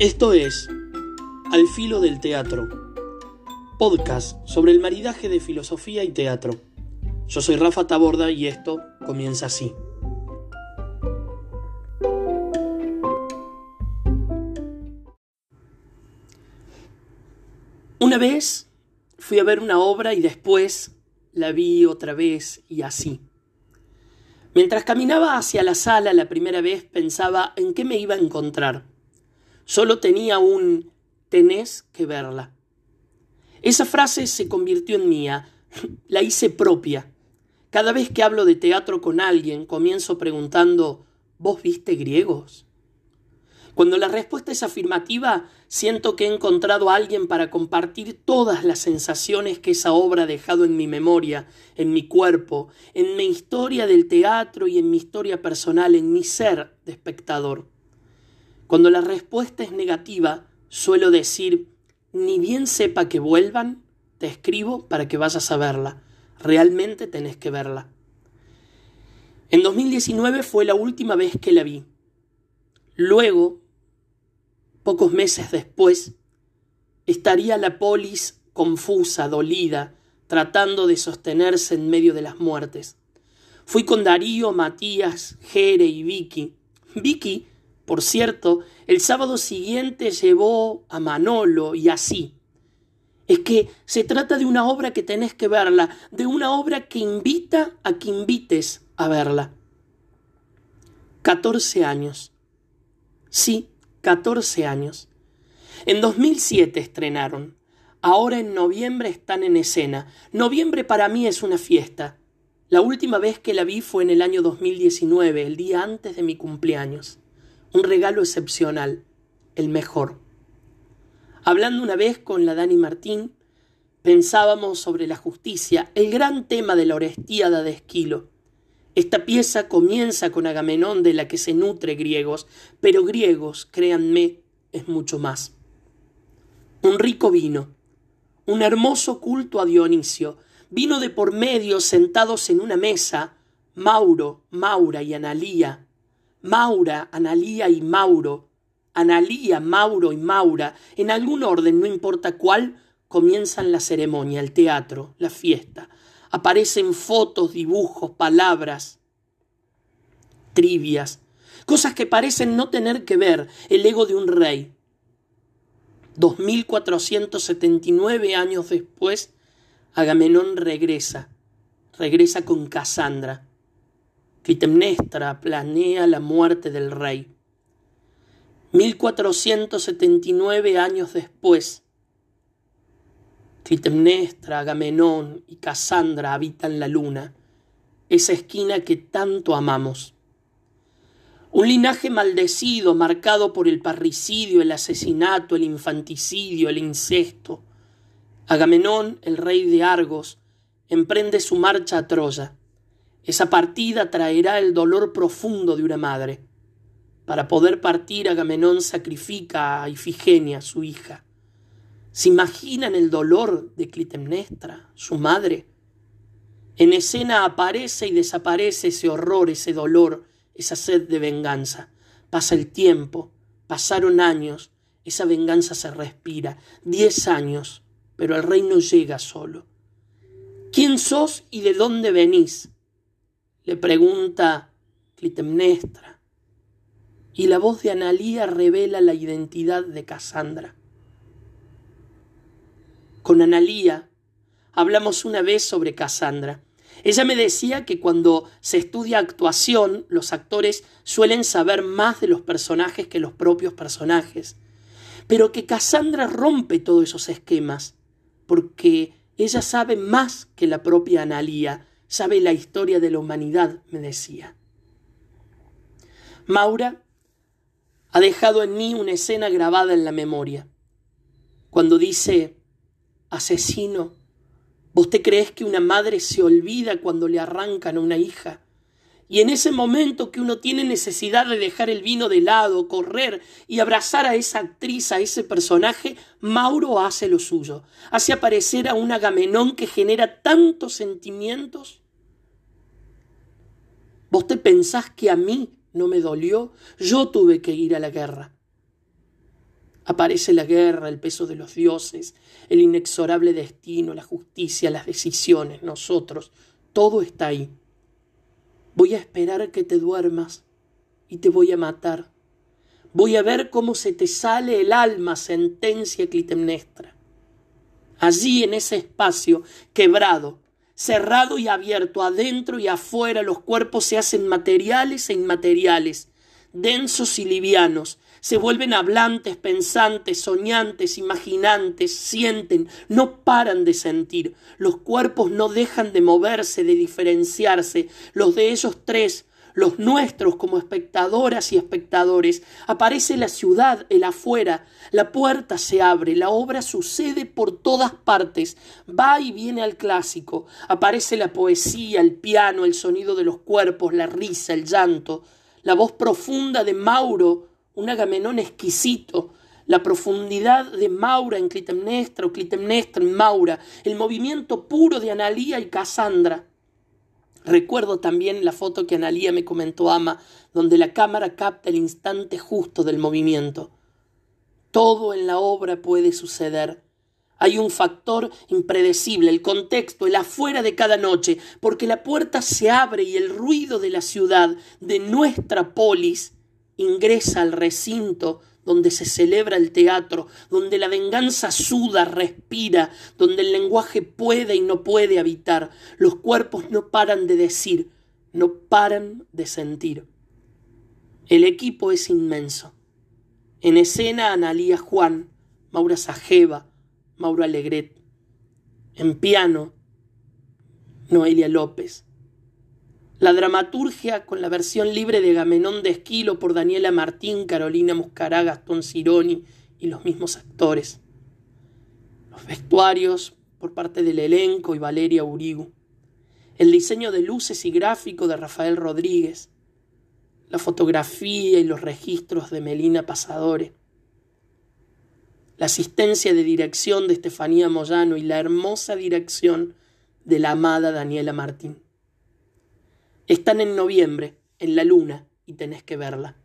Esto es Al filo del teatro, podcast sobre el maridaje de filosofía y teatro. Yo soy Rafa Taborda y esto comienza así. Una vez fui a ver una obra y después la vi otra vez y así. Mientras caminaba hacia la sala la primera vez pensaba en qué me iba a encontrar. Solo tenía un tenés que verla. Esa frase se convirtió en mía, la hice propia. Cada vez que hablo de teatro con alguien, comienzo preguntando ¿Vos viste griegos? Cuando la respuesta es afirmativa, siento que he encontrado a alguien para compartir todas las sensaciones que esa obra ha dejado en mi memoria, en mi cuerpo, en mi historia del teatro y en mi historia personal, en mi ser de espectador. Cuando la respuesta es negativa, suelo decir, ni bien sepa que vuelvan, te escribo para que vayas a verla. Realmente tenés que verla. En 2019 fue la última vez que la vi. Luego Pocos meses después, estaría la polis confusa, dolida, tratando de sostenerse en medio de las muertes. Fui con Darío, Matías, Jere y Vicky. Vicky, por cierto, el sábado siguiente llevó a Manolo y así. Es que se trata de una obra que tenés que verla, de una obra que invita a que invites a verla. Catorce años. Sí, 14 años. En 2007 estrenaron. Ahora en noviembre están en escena. Noviembre para mí es una fiesta. La última vez que la vi fue en el año 2019, el día antes de mi cumpleaños. Un regalo excepcional, el mejor. Hablando una vez con la Dani Martín, pensábamos sobre la justicia, el gran tema de la Orestiada de Esquilo. Esta pieza comienza con Agamenón de la que se nutre griegos, pero griegos, créanme, es mucho más. Un rico vino, un hermoso culto a Dionisio, vino de por medio sentados en una mesa, Mauro, Maura y Analía, Maura, Analía y Mauro, Analía, Mauro y Maura, en algún orden, no importa cuál, comienzan la ceremonia, el teatro, la fiesta, aparecen fotos, dibujos, palabras, trivias, cosas que parecen no tener que ver. El ego de un rey. 2479 años después, Agamenón regresa, regresa con Casandra. Clitemnestra planea la muerte del rey. 1479 años después, Clitemnestra, Agamenón y Casandra habitan la luna, esa esquina que tanto amamos. Un linaje maldecido, marcado por el parricidio, el asesinato, el infanticidio, el incesto. Agamenón, el rey de Argos, emprende su marcha a Troya. Esa partida traerá el dolor profundo de una madre. Para poder partir, Agamenón sacrifica a Ifigenia, su hija. ¿Se imaginan el dolor de Clitemnestra, su madre? En escena aparece y desaparece ese horror, ese dolor, esa sed de venganza. Pasa el tiempo, pasaron años, esa venganza se respira. Diez años, pero el rey no llega solo. ¿Quién sos y de dónde venís? Le pregunta Clitemnestra. Y la voz de Analía revela la identidad de Casandra con Analía hablamos una vez sobre Cassandra. Ella me decía que cuando se estudia actuación, los actores suelen saber más de los personajes que los propios personajes, pero que Cassandra rompe todos esos esquemas, porque ella sabe más que la propia Analía, sabe la historia de la humanidad, me decía. Maura ha dejado en mí una escena grabada en la memoria, cuando dice asesino. ¿Vos te crees que una madre se olvida cuando le arrancan a una hija? Y en ese momento que uno tiene necesidad de dejar el vino de lado, correr y abrazar a esa actriz, a ese personaje, Mauro hace lo suyo. Hace aparecer a un Agamenón que genera tantos sentimientos. ¿Vos te pensás que a mí no me dolió? Yo tuve que ir a la guerra. Aparece la guerra, el peso de los dioses, el inexorable destino, la justicia, las decisiones, nosotros, todo está ahí. Voy a esperar que te duermas y te voy a matar. Voy a ver cómo se te sale el alma, sentencia Clitemnestra. Allí en ese espacio quebrado, cerrado y abierto, adentro y afuera, los cuerpos se hacen materiales e inmateriales, densos y livianos, se vuelven hablantes, pensantes, soñantes, imaginantes, sienten, no paran de sentir. Los cuerpos no dejan de moverse, de diferenciarse. Los de ellos tres, los nuestros como espectadoras y espectadores. Aparece la ciudad, el afuera, la puerta se abre, la obra sucede por todas partes, va y viene al clásico. Aparece la poesía, el piano, el sonido de los cuerpos, la risa, el llanto, la voz profunda de Mauro un Agamenón exquisito, la profundidad de Maura en Clitemnestra o Clitemnestra en Maura, el movimiento puro de Analía y Cassandra. Recuerdo también la foto que Analía me comentó Ama, donde la cámara capta el instante justo del movimiento. Todo en la obra puede suceder. Hay un factor impredecible, el contexto, el afuera de cada noche, porque la puerta se abre y el ruido de la ciudad, de nuestra polis, ingresa al recinto donde se celebra el teatro, donde la venganza suda, respira, donde el lenguaje puede y no puede habitar, los cuerpos no paran de decir, no paran de sentir. El equipo es inmenso. En escena Analía Juan, Maura Sajeva, Mauro Alegret. En piano, Noelia López. La dramaturgia con la versión libre de Gamenón de Esquilo por Daniela Martín, Carolina Muscará, Gastón Cironi y los mismos actores. Los vestuarios por parte del elenco y Valeria Urigu. El diseño de luces y gráfico de Rafael Rodríguez. La fotografía y los registros de Melina Pasadore. La asistencia de dirección de Estefanía Moyano y la hermosa dirección de la amada Daniela Martín. Están en noviembre, en la luna, y tenés que verla.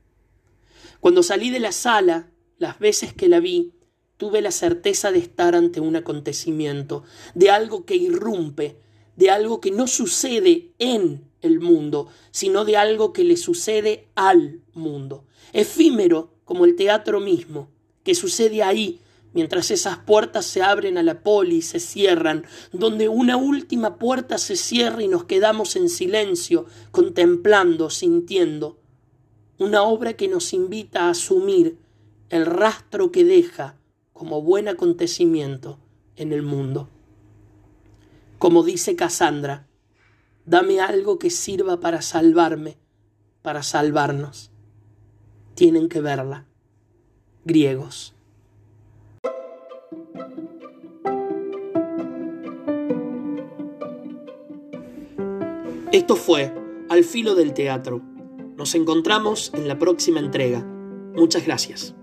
Cuando salí de la sala, las veces que la vi, tuve la certeza de estar ante un acontecimiento, de algo que irrumpe, de algo que no sucede en el mundo, sino de algo que le sucede al mundo. Efímero como el teatro mismo, que sucede ahí, mientras esas puertas se abren a la poli y se cierran, donde una última puerta se cierra y nos quedamos en silencio, contemplando, sintiendo, una obra que nos invita a asumir el rastro que deja como buen acontecimiento en el mundo. Como dice Cassandra, dame algo que sirva para salvarme, para salvarnos. Tienen que verla. Griegos. Esto fue Al filo del teatro. Nos encontramos en la próxima entrega. Muchas gracias.